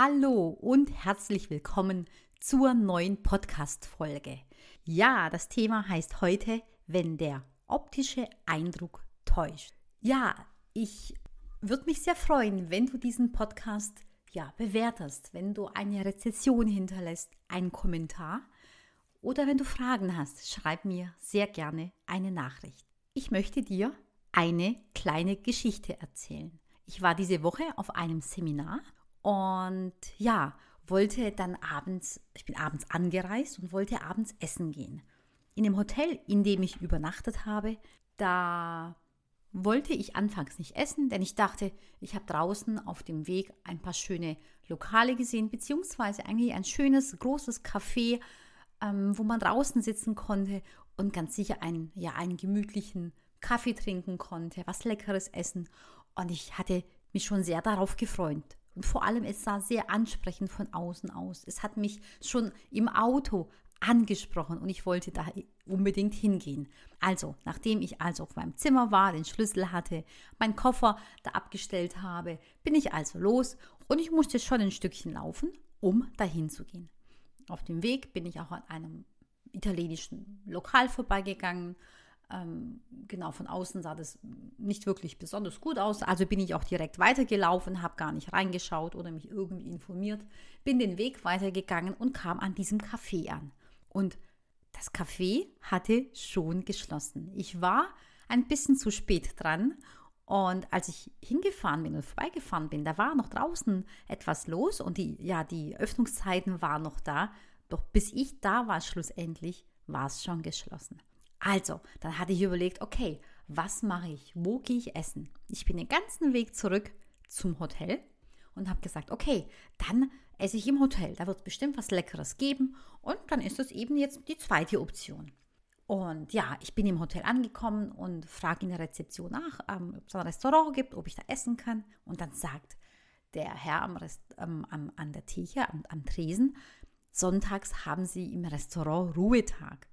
Hallo und herzlich willkommen zur neuen Podcast-Folge. Ja, das Thema heißt heute, wenn der optische Eindruck täuscht. Ja, ich würde mich sehr freuen, wenn du diesen Podcast ja, bewertest, wenn du eine Rezession hinterlässt, einen Kommentar oder wenn du Fragen hast, schreib mir sehr gerne eine Nachricht. Ich möchte dir eine kleine Geschichte erzählen. Ich war diese Woche auf einem Seminar und ja, wollte dann abends, ich bin abends angereist und wollte abends essen gehen. In dem Hotel, in dem ich übernachtet habe, da wollte ich anfangs nicht essen, denn ich dachte, ich habe draußen auf dem Weg ein paar schöne Lokale gesehen, beziehungsweise eigentlich ein schönes, großes Café, ähm, wo man draußen sitzen konnte und ganz sicher einen, ja, einen gemütlichen Kaffee trinken konnte, was Leckeres essen. Und ich hatte mich schon sehr darauf gefreut. Vor allem, es sah sehr ansprechend von außen aus. Es hat mich schon im Auto angesprochen und ich wollte da unbedingt hingehen. Also, nachdem ich also auf meinem Zimmer war, den Schlüssel hatte, meinen Koffer da abgestellt habe, bin ich also los und ich musste schon ein Stückchen laufen, um dahin zu gehen. Auf dem Weg bin ich auch an einem italienischen Lokal vorbeigegangen ähm, genau, von außen sah das nicht wirklich besonders gut aus. Also bin ich auch direkt weitergelaufen, habe gar nicht reingeschaut oder mich irgendwie informiert, bin den Weg weitergegangen und kam an diesem Café an. Und das Café hatte schon geschlossen. Ich war ein bisschen zu spät dran und als ich hingefahren bin und vorbeigefahren bin, da war noch draußen etwas los und die, ja, die Öffnungszeiten waren noch da. Doch bis ich da war, schlussendlich, war es schon geschlossen. Also, dann hatte ich überlegt, okay, was mache ich? Wo gehe ich essen? Ich bin den ganzen Weg zurück zum Hotel und habe gesagt, okay, dann esse ich im Hotel. Da wird es bestimmt was Leckeres geben und dann ist das eben jetzt die zweite Option. Und ja, ich bin im Hotel angekommen und frage in der Rezeption nach, ähm, ob es ein Restaurant gibt, ob ich da essen kann. Und dann sagt der Herr am Rest, ähm, am, an der Theke, am, am Tresen, sonntags haben sie im Restaurant Ruhetag.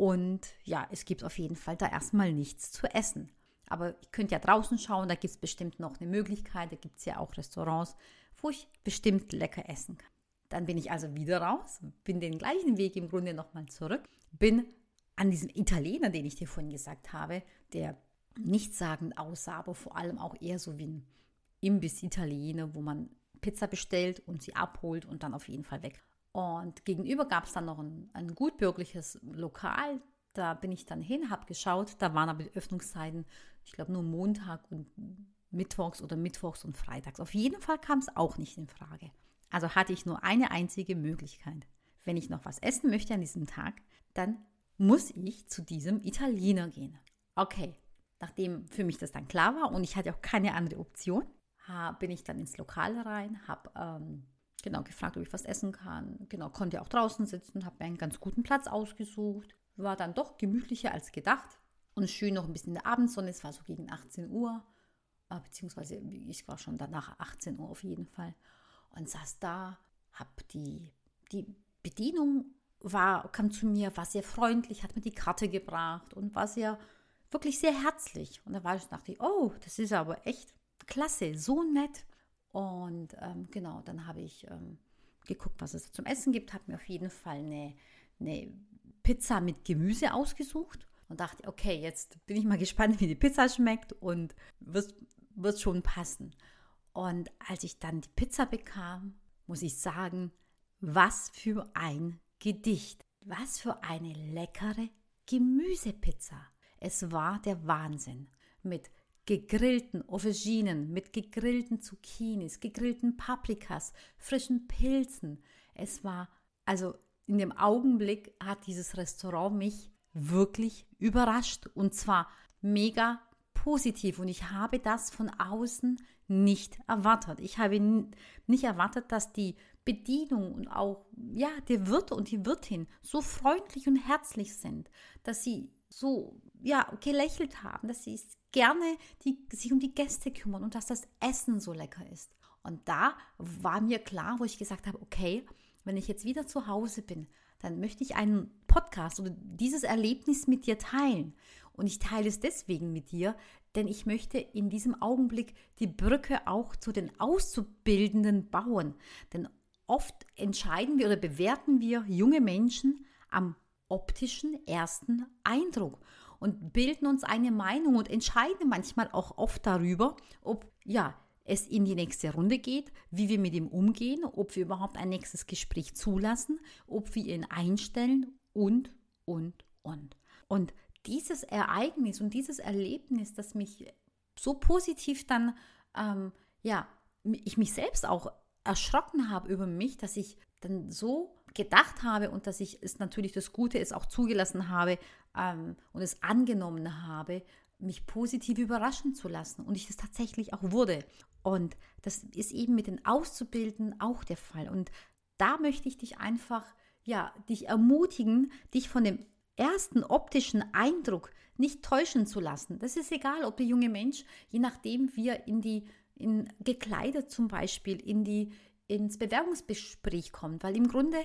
Und ja, es gibt auf jeden Fall da erstmal nichts zu essen. Aber ich könnte ja draußen schauen, da gibt es bestimmt noch eine Möglichkeit. Da gibt es ja auch Restaurants, wo ich bestimmt lecker essen kann. Dann bin ich also wieder raus, bin den gleichen Weg im Grunde nochmal zurück, bin an diesem Italiener, den ich dir vorhin gesagt habe, der nichtssagend aussah, aber vor allem auch eher so wie ein Imbiss-Italiener, wo man Pizza bestellt und sie abholt und dann auf jeden Fall weg. Und gegenüber gab es dann noch ein, ein gutbürgerliches Lokal. Da bin ich dann hin, habe geschaut. Da waren aber die Öffnungszeiten, ich glaube, nur Montag und Mittwochs oder Mittwochs und Freitags. Auf jeden Fall kam es auch nicht in Frage. Also hatte ich nur eine einzige Möglichkeit. Wenn ich noch was essen möchte an diesem Tag, dann muss ich zu diesem Italiener gehen. Okay, nachdem für mich das dann klar war und ich hatte auch keine andere Option, bin ich dann ins Lokal rein, habe ähm, Genau, gefragt, ob ich was essen kann. Genau, konnte auch draußen sitzen, habe mir einen ganz guten Platz ausgesucht. War dann doch gemütlicher als gedacht. Und schön noch ein bisschen in der Abendsonne. Es war so gegen 18 Uhr. Äh, beziehungsweise ich war schon danach 18 Uhr auf jeden Fall. Und saß da, hab die, die Bedienung war, kam zu mir, war sehr freundlich, hat mir die Karte gebracht und war sehr, wirklich sehr herzlich. Und da war ich, dachte ich, oh, das ist aber echt klasse, so nett. Und ähm, genau, dann habe ich ähm, geguckt, was es zum Essen gibt, habe mir auf jeden Fall eine, eine Pizza mit Gemüse ausgesucht und dachte, okay, jetzt bin ich mal gespannt, wie die Pizza schmeckt und wird, schon passen. Und als ich dann die Pizza bekam, muss ich sagen, was für ein Gedicht, was für eine leckere Gemüsepizza. Es war der Wahnsinn mit gegrillten Auberginen, mit gegrillten Zucchinis, gegrillten Paprikas, frischen Pilzen. Es war, also in dem Augenblick hat dieses Restaurant mich wirklich überrascht und zwar mega positiv und ich habe das von außen nicht erwartet. Ich habe nicht erwartet, dass die Bedienung und auch ja, der Wirt und die Wirtin so freundlich und herzlich sind, dass sie so ja gelächelt haben, dass sie gerne die, sich um die Gäste kümmern und dass das Essen so lecker ist. Und da war mir klar, wo ich gesagt habe, okay, wenn ich jetzt wieder zu Hause bin, dann möchte ich einen Podcast oder dieses Erlebnis mit dir teilen. Und ich teile es deswegen mit dir, denn ich möchte in diesem Augenblick die Brücke auch zu den Auszubildenden bauen. Denn oft entscheiden wir oder bewerten wir junge Menschen am optischen ersten Eindruck und bilden uns eine Meinung und entscheiden manchmal auch oft darüber, ob ja, es in die nächste Runde geht, wie wir mit ihm umgehen, ob wir überhaupt ein nächstes Gespräch zulassen, ob wir ihn einstellen und, und, und. Und dieses Ereignis und dieses Erlebnis, das mich so positiv dann, ähm, ja, ich mich selbst auch erschrocken habe über mich, dass ich dann so gedacht habe und dass ich es natürlich das Gute ist auch zugelassen habe ähm, und es angenommen habe, mich positiv überraschen zu lassen und ich das tatsächlich auch wurde. Und das ist eben mit den Auszubildenden auch der Fall. Und da möchte ich dich einfach, ja, dich ermutigen, dich von dem ersten optischen Eindruck nicht täuschen zu lassen. Das ist egal, ob der junge Mensch, je nachdem, wie er in die, in, gekleidet zum Beispiel, in die, ins Bewerbungsgespräch kommt, weil im Grunde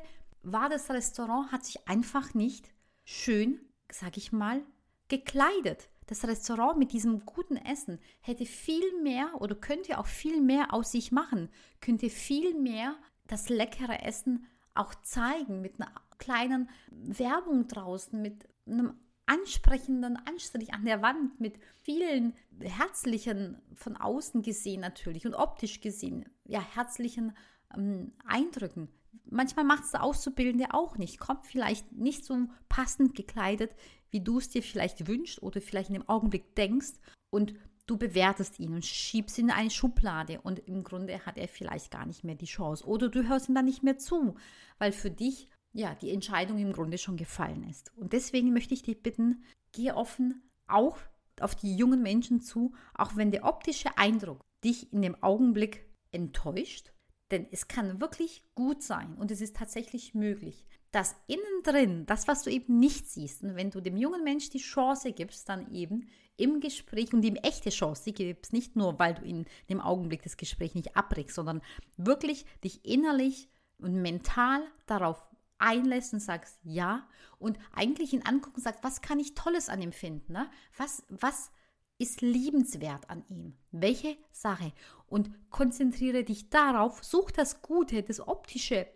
war das Restaurant, hat sich einfach nicht schön, sag ich mal, gekleidet. Das Restaurant mit diesem guten Essen hätte viel mehr oder könnte auch viel mehr aus sich machen, könnte viel mehr das leckere Essen auch zeigen mit einer kleinen Werbung draußen, mit einem ansprechenden Anstrich an der Wand, mit vielen herzlichen, von außen gesehen natürlich und optisch gesehen, ja, herzlichen ähm, Eindrücken. Manchmal macht es der Auszubildende auch nicht, kommt vielleicht nicht so passend gekleidet, wie du es dir vielleicht wünschst oder vielleicht in dem Augenblick denkst und du bewertest ihn und schiebst ihn in eine Schublade und im Grunde hat er vielleicht gar nicht mehr die Chance oder du hörst ihm dann nicht mehr zu, weil für dich ja, die Entscheidung im Grunde schon gefallen ist. Und deswegen möchte ich dich bitten, geh offen auch auf die jungen Menschen zu, auch wenn der optische Eindruck dich in dem Augenblick enttäuscht. Denn es kann wirklich gut sein und es ist tatsächlich möglich, dass innen drin, das, was du eben nicht siehst, und wenn du dem jungen Mensch die Chance gibst, dann eben im Gespräch und ihm echte Chance gibst, nicht nur, weil du in dem Augenblick das Gespräch nicht abbrichst, sondern wirklich dich innerlich und mental darauf einlässt und sagst ja und eigentlich ihn angucken und sagst, was kann ich Tolles an ihm finden? Ne? Was, was ist liebenswert an ihm? Welche Sache? Und konzentriere dich darauf, such das Gute, das Optische.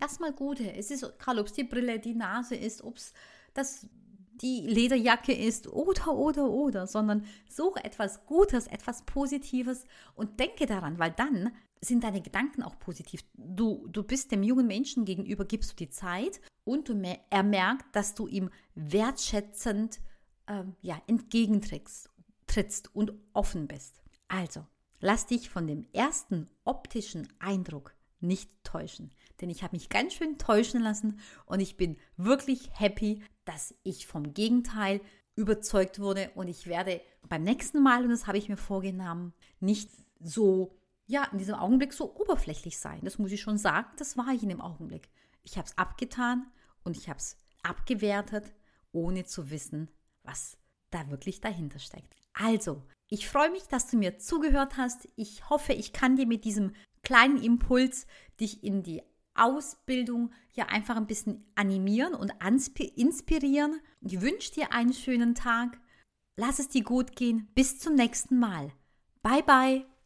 Erstmal Gute. Es ist egal, ob es die Brille, die Nase ist, ob es die Lederjacke ist oder, oder, oder, sondern suche etwas Gutes, etwas Positives und denke daran, weil dann sind deine Gedanken auch positiv. Du, du bist dem jungen Menschen gegenüber, gibst du die Zeit und du er merkt, dass du ihm wertschätzend ähm, ja, entgegentrittst trittst und offen bist. Also, lass dich von dem ersten optischen Eindruck nicht täuschen, denn ich habe mich ganz schön täuschen lassen und ich bin wirklich happy, dass ich vom Gegenteil überzeugt wurde und ich werde beim nächsten Mal, und das habe ich mir vorgenommen, nicht so ja, in diesem Augenblick so oberflächlich sein. Das muss ich schon sagen, das war ich in dem Augenblick. Ich habe es abgetan und ich habe es abgewertet, ohne zu wissen, was da wirklich dahinter steckt. Also, ich freue mich, dass du mir zugehört hast. Ich hoffe, ich kann dir mit diesem kleinen Impuls dich in die Ausbildung ja einfach ein bisschen animieren und inspirieren. Ich wünsche dir einen schönen Tag. Lass es dir gut gehen. Bis zum nächsten Mal. Bye bye.